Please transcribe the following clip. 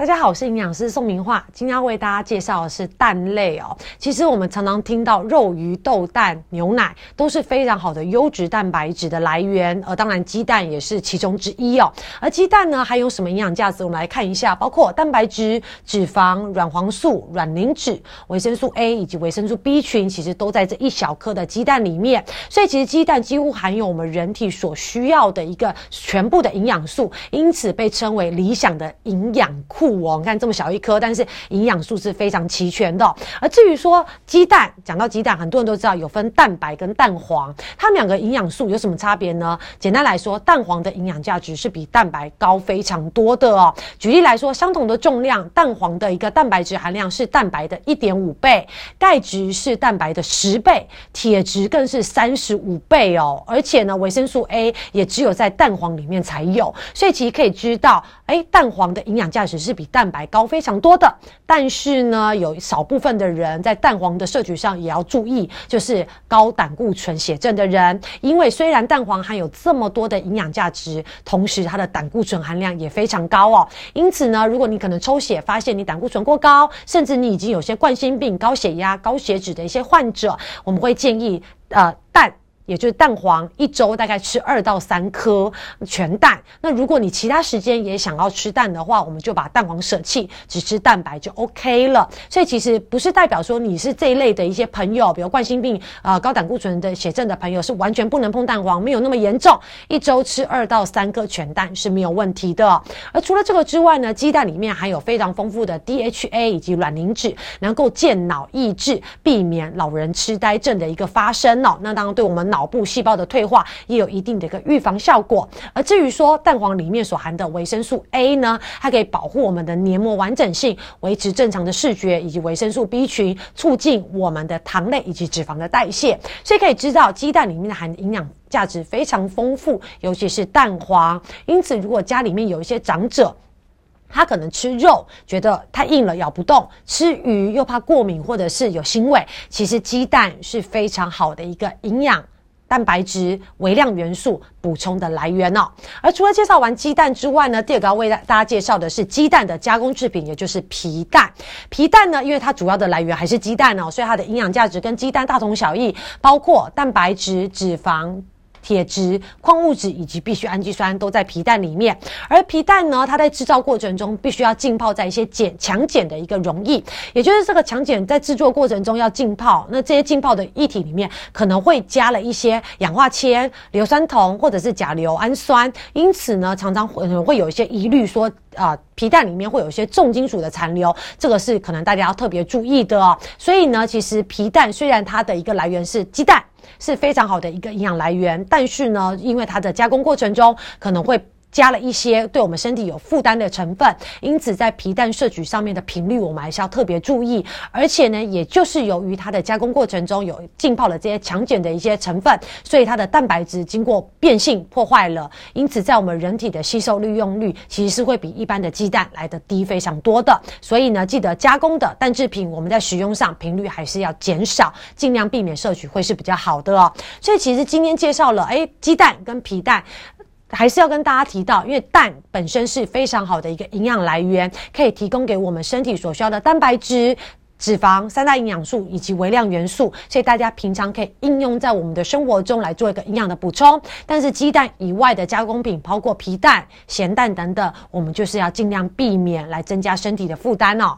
大家好，我是营养师宋明化，今天要为大家介绍的是蛋类哦。其实我们常常听到肉、鱼、豆、蛋、牛奶都是非常好的优质蛋白质的来源，而当然鸡蛋也是其中之一哦。而鸡蛋呢，还有什么营养价值？我们来看一下，包括蛋白质、脂肪、软黄素、卵磷脂、维生素 A 以及维生素 B 群，其实都在这一小颗的鸡蛋里面。所以其实鸡蛋几乎含有我们人体所需要的一个全部的营养素，因此被称为理想的营养库。哦，你看这么小一颗，但是营养素是非常齐全的。而至于说鸡蛋，讲到鸡蛋，很多人都知道有分蛋白跟蛋黄，它们两个营养素有什么差别呢？简单来说，蛋黄的营养价值是比蛋白高非常多的哦。举例来说，相同的重量，蛋黄的一个蛋白质含量是蛋白的一点五倍，钙质是蛋白的十倍，铁质更是三十五倍哦。而且呢，维生素 A 也只有在蛋黄里面才有，所以其实可以知道，哎，蛋黄的营养价值是。比比蛋白高非常多的，但是呢，有少部分的人在蛋黄的摄取上也要注意，就是高胆固醇血症的人，因为虽然蛋黄含有这么多的营养价值，同时它的胆固醇含量也非常高哦。因此呢，如果你可能抽血发现你胆固醇过高，甚至你已经有些冠心病、高血压、高血脂的一些患者，我们会建议呃蛋。也就是蛋黄一周大概吃二到三颗全蛋。那如果你其他时间也想要吃蛋的话，我们就把蛋黄舍弃，只吃蛋白就 OK 了。所以其实不是代表说你是这一类的一些朋友，比如冠心病啊、高胆固醇的血症的朋友是完全不能碰蛋黄，没有那么严重。一周吃二到三颗全蛋是没有问题的。而除了这个之外呢，鸡蛋里面含有非常丰富的 DHA 以及卵磷脂，能够健脑益智，避免老人痴呆症的一个发生哦。那当然对我们脑。脑部细胞的退化也有一定的一个预防效果。而至于说蛋黄里面所含的维生素 A 呢，它可以保护我们的黏膜完整性，维持正常的视觉，以及维生素 B 群促进我们的糖类以及脂肪的代谢。所以可以知道，鸡蛋里面的含营养价值非常丰富，尤其是蛋黄。因此，如果家里面有一些长者，他可能吃肉觉得太硬了咬不动，吃鱼又怕过敏或者是有腥味，其实鸡蛋是非常好的一个营养。蛋白质、微量元素补充的来源哦。而除了介绍完鸡蛋之外呢，第二个要为大家介绍的是鸡蛋的加工制品，也就是皮蛋。皮蛋呢，因为它主要的来源还是鸡蛋哦，所以它的营养价值跟鸡蛋大同小异，包括蛋白质、脂肪。铁质、矿物质以及必需氨基酸都在皮蛋里面，而皮蛋呢，它在制造过程中必须要浸泡在一些碱强碱的一个溶液，也就是这个强碱在制作过程中要浸泡，那这些浸泡的液体里面可能会加了一些氧化铅、硫酸铜或者是甲硫氨酸，因此呢，常常会会有一些疑虑说啊，皮蛋里面会有一些重金属的残留，这个是可能大家要特别注意的哦。所以呢，其实皮蛋虽然它的一个来源是鸡蛋。是非常好的一个营养来源，但是呢，因为它的加工过程中可能会。加了一些对我们身体有负担的成分，因此在皮蛋摄取上面的频率，我们还是要特别注意。而且呢，也就是由于它的加工过程中有浸泡了这些强碱的一些成分，所以它的蛋白质经过变性破坏了，因此在我们人体的吸收利用率其实是会比一般的鸡蛋来的低非常多的。所以呢，记得加工的蛋制品，我们在使用上频率还是要减少，尽量避免摄取会是比较好的哦。所以其实今天介绍了，哎，鸡蛋跟皮蛋。还是要跟大家提到，因为蛋本身是非常好的一个营养来源，可以提供给我们身体所需要的蛋白质、脂肪三大营养素以及微量元素，所以大家平常可以应用在我们的生活中来做一个营养的补充。但是鸡蛋以外的加工品，包括皮蛋、咸蛋等等，我们就是要尽量避免来增加身体的负担哦。